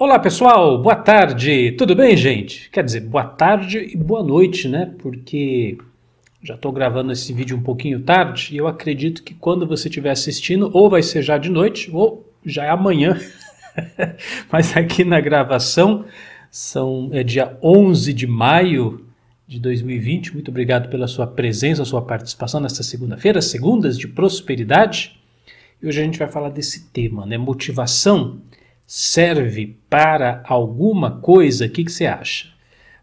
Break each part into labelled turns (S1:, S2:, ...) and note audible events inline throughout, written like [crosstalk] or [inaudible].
S1: Olá pessoal, boa tarde, tudo bem gente? Quer dizer, boa tarde e boa noite, né? Porque já estou gravando esse vídeo um pouquinho tarde e eu acredito que quando você estiver assistindo, ou vai ser já de noite ou já é amanhã. [laughs] Mas aqui na gravação, são, é dia 11 de maio de 2020. Muito obrigado pela sua presença, sua participação nesta segunda-feira, segundas de prosperidade. E hoje a gente vai falar desse tema, né? Motivação serve para alguma coisa? O que, que você acha?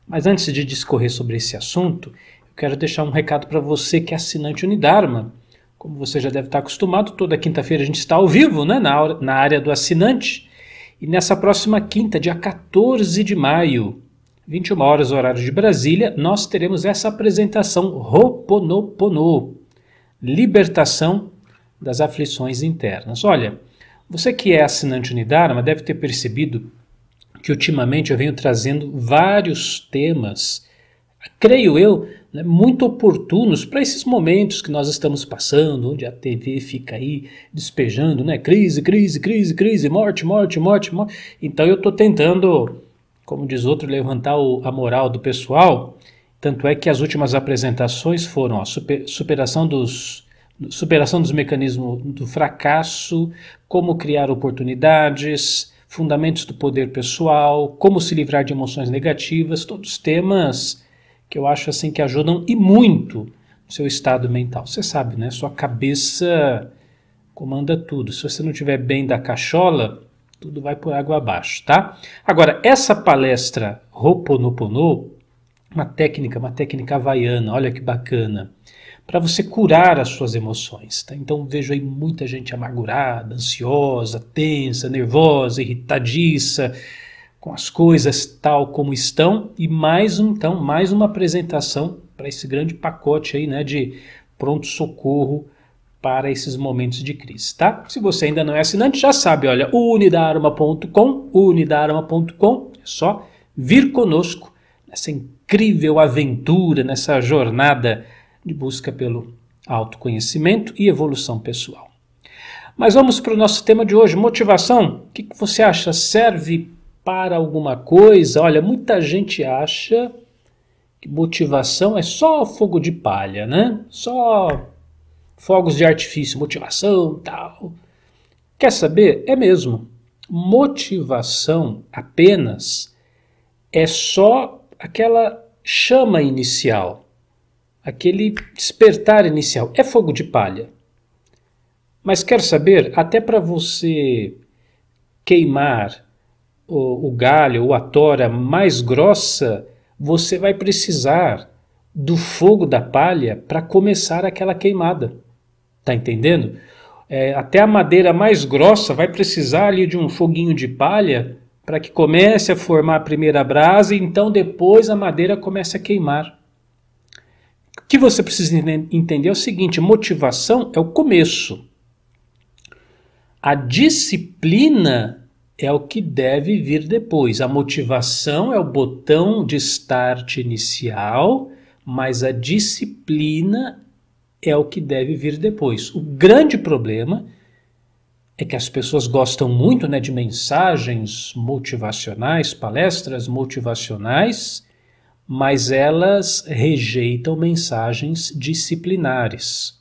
S1: Mas antes de discorrer sobre esse assunto, eu quero deixar um recado para você que é assinante Unidarma. Como você já deve estar acostumado, toda quinta-feira a gente está ao vivo né, na, na área do assinante. E nessa próxima quinta, dia 14 de maio, 21 horas, horário de Brasília, nós teremos essa apresentação Roponopono Libertação das aflições internas. Olha, você que é assinante Unidarma deve ter percebido que ultimamente eu venho trazendo vários temas, creio eu, né, muito oportunos para esses momentos que nós estamos passando, onde a TV fica aí despejando, né? Crise, crise, crise, crise, morte, morte, morte, morte. Então eu estou tentando, como diz outro, levantar o, a moral do pessoal. Tanto é que as últimas apresentações foram a super, superação dos superação dos mecanismos do fracasso, como criar oportunidades, fundamentos do poder pessoal, como se livrar de emoções negativas, todos temas que eu acho assim que ajudam e muito no seu estado mental. Você sabe, né? Sua cabeça comanda tudo. Se você não estiver bem da cachola, tudo vai por água abaixo, tá? Agora, essa palestra Ho'oponopono, uma técnica, uma técnica havaiana, olha que bacana para você curar as suas emoções. Tá? Então vejo aí muita gente amargurada, ansiosa, tensa, nervosa, irritadiça com as coisas tal como estão e mais então mais uma apresentação para esse grande pacote aí, né, de pronto socorro para esses momentos de crise, tá? Se você ainda não é assinante, já sabe, olha, unidarma.com, unidarma.com, é só vir conosco nessa incrível aventura, nessa jornada de busca pelo autoconhecimento e evolução pessoal. Mas vamos para o nosso tema de hoje, motivação. O que você acha? Serve para alguma coisa? Olha, muita gente acha que motivação é só fogo de palha, né? Só fogos de artifício, motivação, tal. Quer saber? É mesmo. Motivação apenas é só aquela chama inicial aquele despertar inicial. É fogo de palha. Mas quer saber, até para você queimar o, o galho ou a tora mais grossa, você vai precisar do fogo da palha para começar aquela queimada. Tá entendendo? É, até a madeira mais grossa vai precisar ali de um foguinho de palha para que comece a formar a primeira brasa e então depois a madeira comece a queimar. O que você precisa entender é o seguinte: motivação é o começo. A disciplina é o que deve vir depois. A motivação é o botão de start inicial, mas a disciplina é o que deve vir depois. O grande problema é que as pessoas gostam muito né, de mensagens motivacionais, palestras motivacionais, mas elas rejeitam mensagens disciplinares.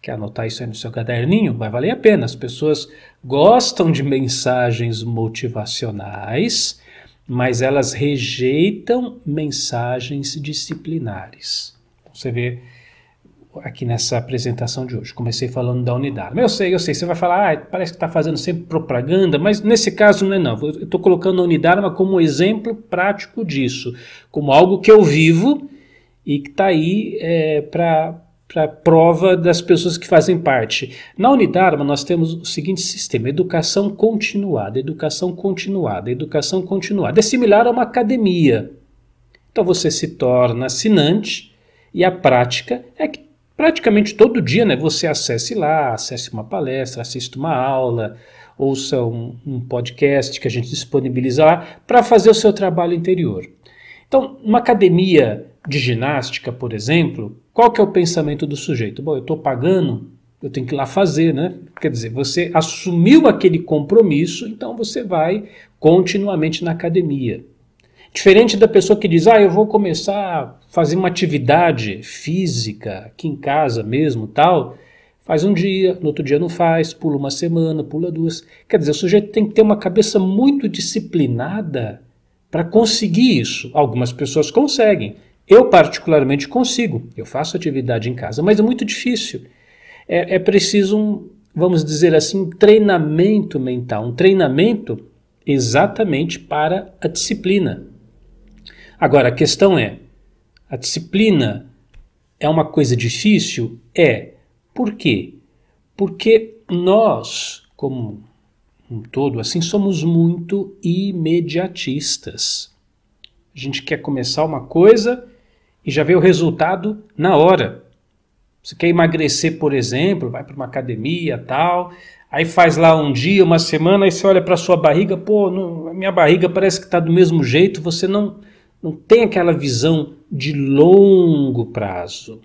S1: Quer anotar isso aí no seu caderninho? Vai valer a pena. As pessoas gostam de mensagens motivacionais, mas elas rejeitam mensagens disciplinares. Você vê aqui nessa apresentação de hoje. Comecei falando da unidade. Eu sei, eu sei, você vai falar, ah, parece que está fazendo sempre propaganda, mas nesse caso não é não. Eu estou colocando a unidade como um exemplo prático disso, como algo que eu vivo e que está aí é, para para prova das pessoas que fazem parte. Na Unidarma nós temos o seguinte sistema: educação continuada, educação continuada, educação continuada. É similar a uma academia. Então você se torna assinante e a prática é que praticamente todo dia, né, você acesse lá, acesse uma palestra, assista uma aula, ouça um, um podcast que a gente disponibiliza lá para fazer o seu trabalho interior. Então, uma academia de ginástica, por exemplo, qual que é o pensamento do sujeito? Bom, eu estou pagando, eu tenho que ir lá fazer, né? Quer dizer, você assumiu aquele compromisso, então você vai continuamente na academia. Diferente da pessoa que diz, ah, eu vou começar a fazer uma atividade física aqui em casa mesmo, tal, faz um dia, no outro dia não faz, pula uma semana, pula duas. Quer dizer, o sujeito tem que ter uma cabeça muito disciplinada para conseguir isso. Algumas pessoas conseguem. Eu, particularmente, consigo. Eu faço atividade em casa, mas é muito difícil. É, é preciso um, vamos dizer assim, treinamento mental. Um treinamento exatamente para a disciplina. Agora, a questão é: a disciplina é uma coisa difícil? É. Por quê? Porque nós, como um todo, assim, somos muito imediatistas. A gente quer começar uma coisa e já vê o resultado na hora. Você quer emagrecer, por exemplo, vai para uma academia tal, aí faz lá um dia, uma semana, aí você olha para sua barriga, pô, não, minha barriga parece que está do mesmo jeito, você não não tem aquela visão de longo prazo,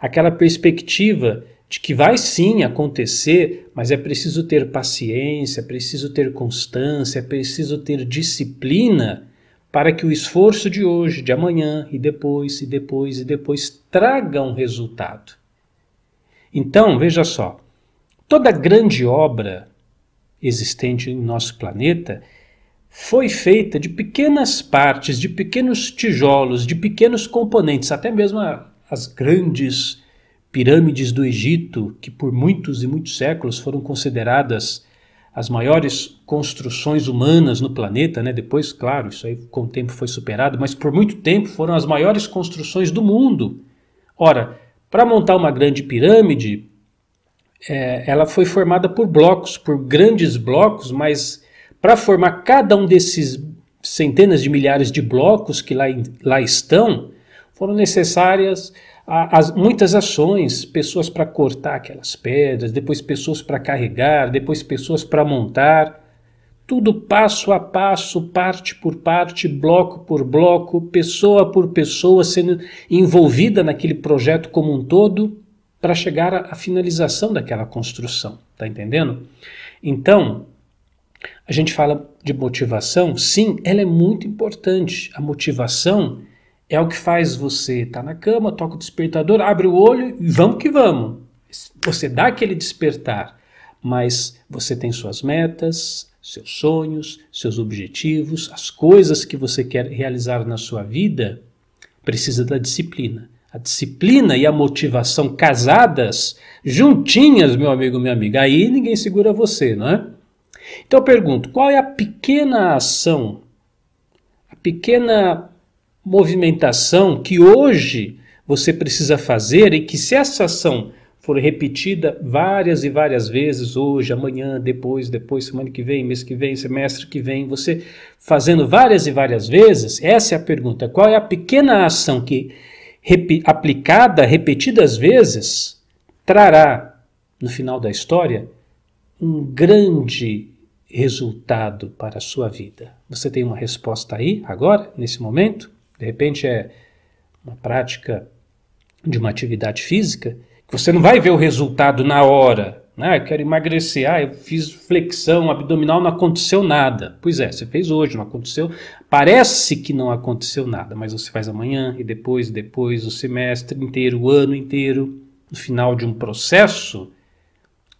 S1: aquela perspectiva de que vai sim acontecer, mas é preciso ter paciência, é preciso ter constância, é preciso ter disciplina para que o esforço de hoje, de amanhã e depois e depois e depois traga um resultado. Então, veja só, toda grande obra existente em nosso planeta foi feita de pequenas partes, de pequenos tijolos, de pequenos componentes, até mesmo as grandes pirâmides do Egito, que por muitos e muitos séculos foram consideradas as maiores construções humanas no planeta, né? Depois, claro, isso aí com o tempo foi superado, mas por muito tempo foram as maiores construções do mundo. Ora, para montar uma grande pirâmide, é, ela foi formada por blocos, por grandes blocos, mas para formar cada um desses centenas de milhares de blocos que lá, lá estão, foram necessárias as, muitas ações, pessoas para cortar aquelas pedras, depois pessoas para carregar, depois pessoas para montar. Tudo passo a passo, parte por parte, bloco por bloco, pessoa por pessoa sendo envolvida naquele projeto como um todo para chegar à finalização daquela construção. Tá entendendo? Então, a gente fala de motivação, sim, ela é muito importante. A motivação é o que faz você estar tá na cama, toca o despertador, abre o olho e vamos que vamos. Você dá aquele despertar, mas você tem suas metas, seus sonhos, seus objetivos, as coisas que você quer realizar na sua vida, precisa da disciplina. A disciplina e a motivação casadas, juntinhas, meu amigo, minha amiga, aí ninguém segura você, não é? Então eu pergunto: qual é a pequena ação, a pequena movimentação que hoje você precisa fazer e que se essa ação for repetida várias e várias vezes, hoje, amanhã, depois, depois, semana que vem, mês que vem, semestre que vem, você fazendo várias e várias vezes, essa é a pergunta. Qual é a pequena ação que, rep aplicada repetidas vezes, trará, no final da história, um grande resultado para a sua vida? Você tem uma resposta aí, agora, nesse momento? De repente é uma prática de uma atividade física que você não vai ver o resultado na hora. Né? Eu quero emagrecer. Ah, eu fiz flexão abdominal, não aconteceu nada. Pois é, você fez hoje, não aconteceu. Parece que não aconteceu nada, mas você faz amanhã e depois, depois, o semestre inteiro, o ano inteiro. No final de um processo,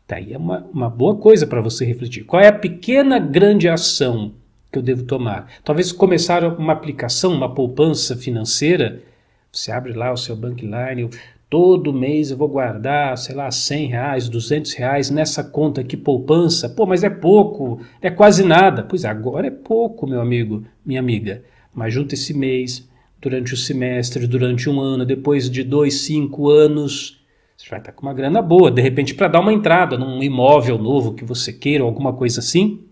S1: daí é uma, uma boa coisa para você refletir. Qual é a pequena grande ação que eu devo tomar? Talvez começar uma aplicação, uma poupança financeira. Você abre lá o seu bankline, todo mês eu vou guardar, sei lá, 100 reais, 200 reais nessa conta aqui, poupança. Pô, mas é pouco, é quase nada. Pois agora é pouco, meu amigo, minha amiga. Mas junta esse mês, durante o semestre, durante um ano, depois de dois, cinco anos, você vai estar com uma grana boa. De repente, para dar uma entrada num imóvel novo que você queira, alguma coisa assim.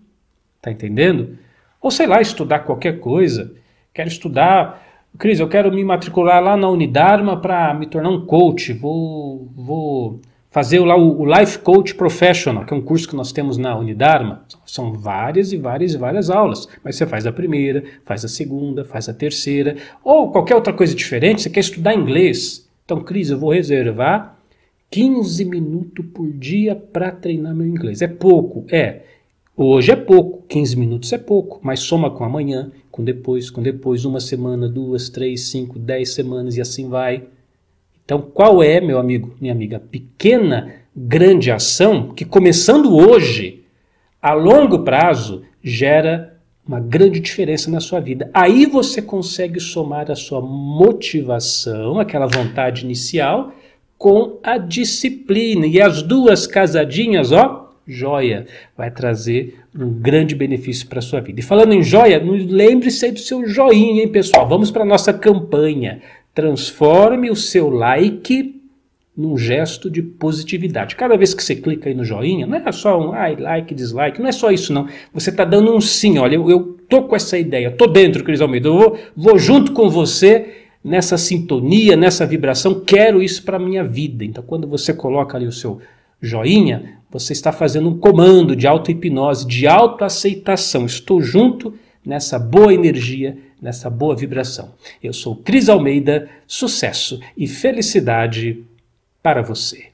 S1: Tá entendendo? Ou sei lá, estudar qualquer coisa. Quero estudar. Cris, eu quero me matricular lá na Unidarma para me tornar um coach. Vou, vou fazer lá o, o Life Coach Professional, que é um curso que nós temos na Unidarma. São várias e várias e várias aulas. Mas você faz a primeira, faz a segunda, faz a terceira. Ou qualquer outra coisa diferente. Você quer estudar inglês. Então, Cris, eu vou reservar 15 minutos por dia para treinar meu inglês. É pouco? É. Hoje é pouco, 15 minutos é pouco, mas soma com amanhã, com depois, com depois, uma semana, duas, três, cinco, dez semanas e assim vai. Então, qual é, meu amigo, minha amiga, pequena, grande ação que começando hoje, a longo prazo, gera uma grande diferença na sua vida. Aí você consegue somar a sua motivação, aquela vontade inicial, com a disciplina. E as duas casadinhas, ó, joia, vai trazer um grande benefício para sua vida. E falando em joia, lembre-se do seu joinha, hein, pessoal? Vamos para a nossa campanha. Transforme o seu like num gesto de positividade. Cada vez que você clica aí no joinha, não é só um ai, like, dislike, não é só isso não. Você está dando um sim, olha, eu, eu tô com essa ideia, tô dentro, Cris Almeida, eu vou, vou junto com você nessa sintonia, nessa vibração, quero isso para minha vida. Então, quando você coloca ali o seu joinha, você está fazendo um comando de auto-hipnose, de autoaceitação. Estou junto nessa boa energia, nessa boa vibração. Eu sou Cris Almeida, sucesso e felicidade para você.